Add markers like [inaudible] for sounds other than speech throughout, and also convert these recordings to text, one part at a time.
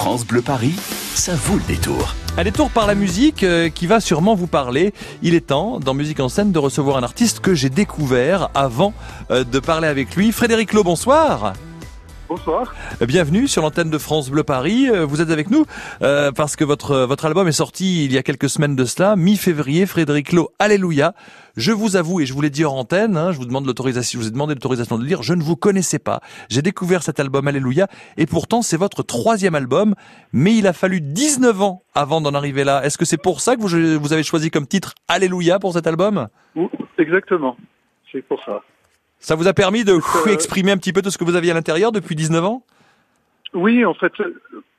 France Bleu Paris, ça vaut le détour. Un détour par la musique euh, qui va sûrement vous parler. Il est temps, dans Musique en scène, de recevoir un artiste que j'ai découvert avant euh, de parler avec lui. Frédéric Lowe, bonsoir. Bonsoir. Bienvenue sur l'antenne de France Bleu Paris. Euh, Vous êtes avec nous euh, parce que votre votre album est sorti il y a quelques semaines de cela, mi-février. Frédéric Lowe, Alléluia. Je vous avoue et je vous l'ai dit en antenne, hein, je vous demande l'autorisation, je vous ai demandé l'autorisation de le dire. Je ne vous connaissais pas. J'ai découvert cet album Alléluia et pourtant c'est votre troisième album, mais il a fallu 19 ans avant d'en arriver là. Est-ce que c'est pour ça que vous vous avez choisi comme titre Alléluia pour cet album? Exactement. C'est pour ça. Ça vous a permis de Euh, exprimer un petit peu tout ce que vous aviez à l'intérieur depuis 19 ans? Oui, en fait,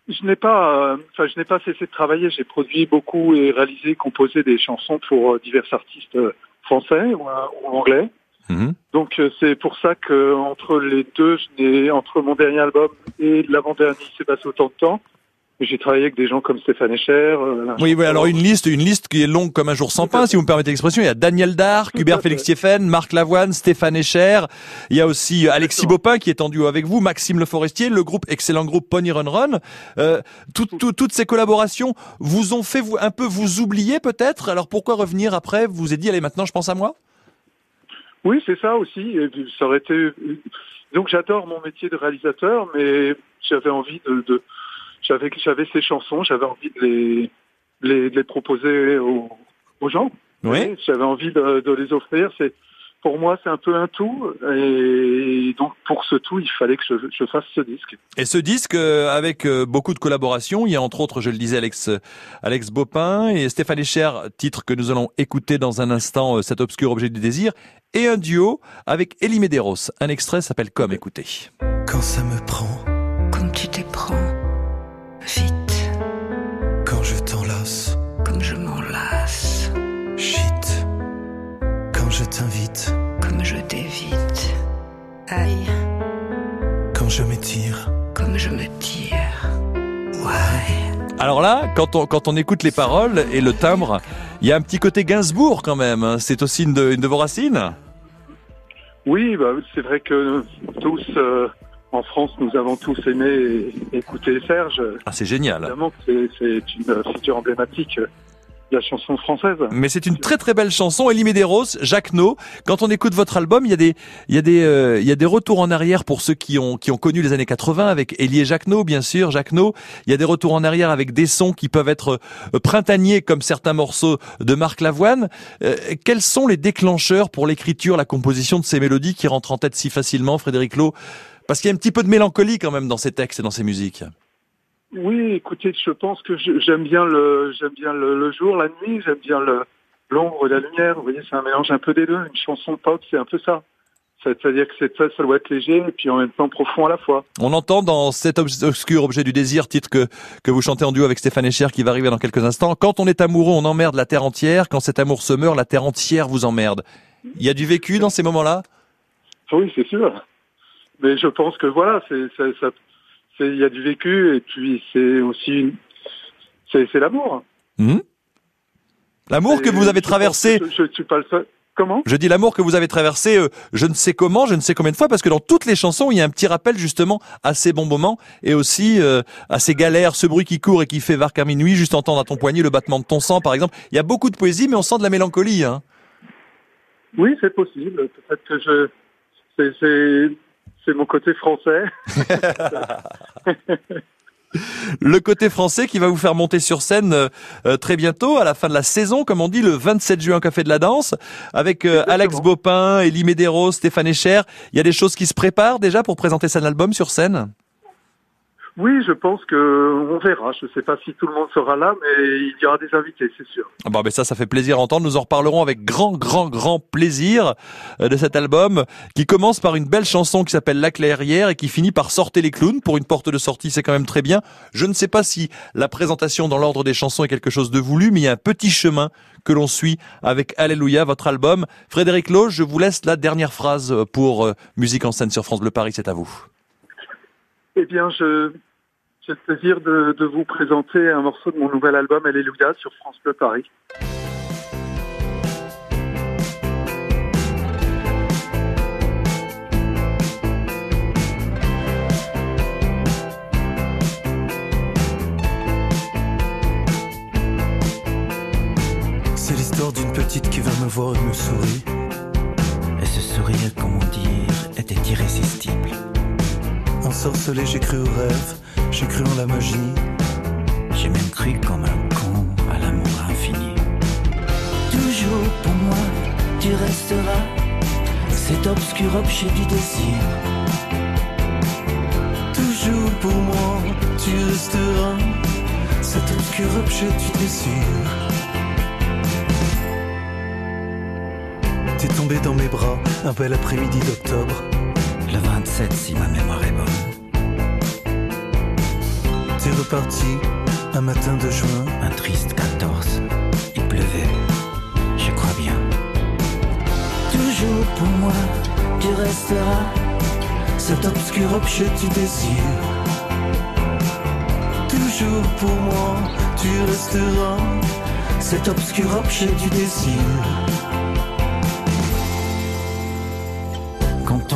je n'ai pas, euh, enfin, je n'ai pas cessé de travailler. J'ai produit beaucoup et réalisé, composé des chansons pour euh, divers artistes français ou, anglais. Mhm. Donc c'est pour ça que entre les deux, je n'ai entre mon dernier album et l'avant-dernier, il s'est passé autant de temps. J'ai travaillé avec des gens comme Stéphane Echer. euh, Oui, oui, alors une liste, une liste qui est longue comme un jour sans pain, si vous me permettez l'expression. Il y a Daniel Darc, Hubert. Félix Thieffen, Marc Lavoine, Stéphane Echer. Il y a aussi euh, Alexis. Bopin qui est en duo avec vous, Maxime Le Forestier, le groupe, excellent groupe Pony Run Run. Euh, tout- tout- toutes ces collaborations vous ont fait vous, un peu vous oublier peut-être? Alors pourquoi revenir après? Vous vous êtes dit, allez, maintenant je pense à moi? Oui, c'est ça aussi. Ça aurait été. Donc j'adore mon métier de réalisateur, mais j'avais envie de, de... j'avais j'avais ces chansons, j'avais envie de les les, de les proposer aux, aux gens. Oui. J'avais envie de, de les offrir. C'est pour moi c'est un peu un tout, et donc pour ce tout, il fallait que je, je fasse ce disque. Et ce disque, euh, avec euh, beaucoup de collaborations, il y a entre autres, je le disais, Alex, Alex Bopin et Stéphane Echer, titre que nous allons écouter dans un instant, euh, cet obscur objet du désir, et un duo avec Elie Medeiros. Un extrait s'appelle Comme, écoutez. Quand ça me prend, Comme tu t'éprends, vite, quand je t'enlace, comme je m'enlace, shit. Quand je t'invite, comme je t'évite, aïe, quand je m'étire, comme je me tire, ouais, Alors là, quand on, quand on écoute les paroles et le timbre, il y a un petit côté Gainsbourg quand même. hein. C'est aussi une de, une de vos racines? Oui, bah, c'est vrai que tous euh, en France, nous avons tous aimé écouter Serge. Ah, c'est génial. Évidemment que c'est- c'est une figure emblématique de la chanson française. Mais c'est une très très belle chanson, Elie Medeiros, Jacques No. Quand on écoute votre album, il y a des il y a des euh, il y a des retours en arrière pour ceux qui ont qui ont connu les années 80 avec Elie et Jacques No, bien sûr, Jacques No. Il y a des retours en arrière avec des sons qui peuvent être euh, printaniers comme certains morceaux de Marc Lavoine. Euh, quels sont les déclencheurs pour l'écriture, la composition de ces mélodies qui rentrent en tête si facilement, Frédéric Lowe Parce qu'il y a un petit peu de mélancolie quand même dans ces textes et dans ces musiques. Oui, écoutez, je pense que j'aime bien le j'aime bien le, le jour, la nuit, j'aime bien le l'ombre, la lumière. Vous voyez, c'est un mélange un peu des deux. Une chanson pop, c'est un peu ça. C'est-à-dire que c'est ça, ça doit être léger et puis en même temps profond à la fois. On entend dans cet obs- obscur objet du désir, titre que, que vous chantez en duo avec Stéphane Echer qui va arriver dans quelques instants. Quand on est amoureux, on emmerde la terre entière. Quand cet amour se meurt, la terre entière vous emmerde. Il y a du vécu dans ces moments-là? Oui, c'est sûr. Mais je pense que voilà, c'est ça, ça- c'est il y a du vécu et puis c'est aussi une- c'est c'est l'amour. Mhm. L'amour que vous avez traversé, Je, je suis pas le seul. Comment? Je dis l'amour que vous avez traversé, euh, je ne sais comment, je ne sais combien de fois, parce que dans toutes les chansons, il y a un petit rappel justement à ces bons moments et aussi euh, à ces galères, ce bruit qui court et qui fait varc à minuit, juste entendre à ton poignet le battement de ton sang, par exemple. Il y a beaucoup de poésie, mais on sent de la mélancolie. Hein. Oui, c'est possible. Peut-être que je c'est c'est c'est mon côté français. [laughs] Le côté français qui va vous faire monter sur scène euh, euh, très bientôt, à la fin de la saison, comme on dit, le 27 juin au Café de la Danse, avec euh. Alex Bopin, Elie Medeiros, Stéphane Echer. Il y a des choses qui se préparent déjà pour présenter cet album sur scène? Oui, je pense que on verra. Je ne sais pas si tout le monde sera là, mais il y aura des invités, c'est sûr. Ah Bon, ben ça, ça fait plaisir à entendre. Nous en reparlerons avec grand, grand, grand plaisir euh, de cet album qui commence par une belle chanson qui s'appelle La Clairière et qui finit par Sortez les clowns. Pour une porte de sortie, c'est quand même très bien. Je ne sais pas si la présentation dans l'ordre des chansons est quelque chose de voulu, mais il y a un petit chemin que l'on suit avec Alléluia, votre album. Frédéric Loge, je vous laisse la dernière phrase pour euh, Musique en scène sur France Bleu Paris, c'est à vous. Eh bien, je, j'ai le plaisir de, vous présenter un morceau de mon nouvel album Alléluia sur France Bleu Paris. C'est l'histoire d'une petite qui va me voir et me sourit. Et ce sourire, comment dire, était irrésistible. J'ai cru au rêve, j'ai cru en la magie. J'ai même cru comme un con à l'amour infini. Toujours pour moi, tu resteras cet obscur objet du désir. Toujours pour moi, tu resteras cet obscur objet du désir. T'es tombé dans mes bras un bel après-midi d'octobre. Le 27, si ma mémoire est bonne. T'es reparti un matin de juin. Un triste 14. Il pleuvait, je crois bien. Toujours pour moi, tu resteras cet obscur objet du désir. Toujours pour moi, tu resteras cet obscur objet du désir.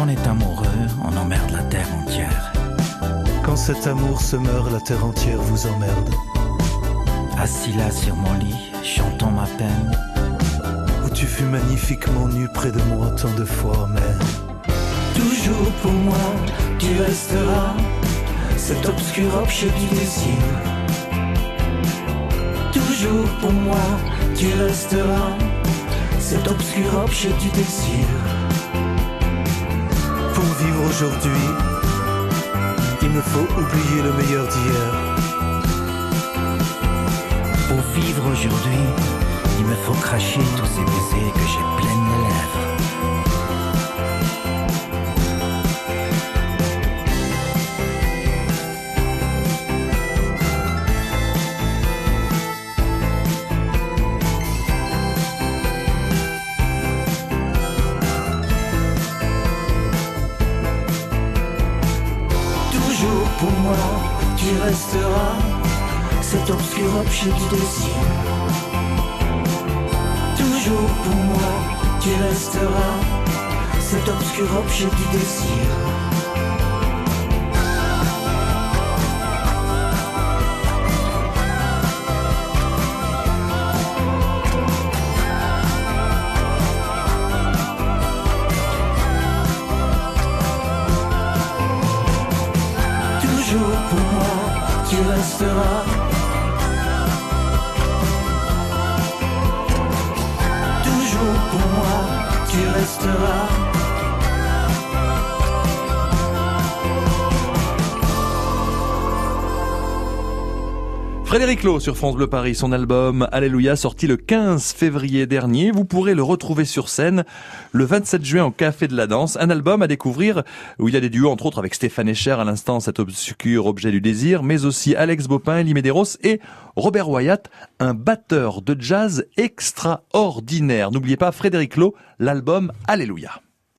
On est amoureux, on emmerde la terre entière. Quand cet amour se meurt, la terre entière vous emmerde. Assis là sur mon lit, chantant ma peine. Où tu fus magnifiquement nu près de moi tant de fois, mais Toujours pour moi, tu resteras cet obscur objet du désir. Toujours pour moi, tu resteras cet obscur objet du désir. Vivre aujourd'hui, il me faut oublier le meilleur d'hier. Pour vivre aujourd'hui, il me faut cracher tous ces baisers que j'ai pleines lèvres. Moi, tu resteras cet obscur objet du désir. Toujours pour moi, tu resteras cet obscur objet du désir. Tu resteras. Toujours pour moi, tu resteras. Frédéric Lowe sur France Bleu Paris, son album Alléluia sorti le 15 février dernier. Vous pourrez le retrouver sur scène le 27 juin au Café de la Danse. Un album à découvrir où il y a des duos entre autres avec Stéphane Echer à l'instant cet obscur objet du désir, mais aussi Alex Bopin, Elie Medeiros et Robert Wyatt, un batteur de jazz extraordinaire. N'oubliez pas Frédéric Lowe, l'album Alléluia.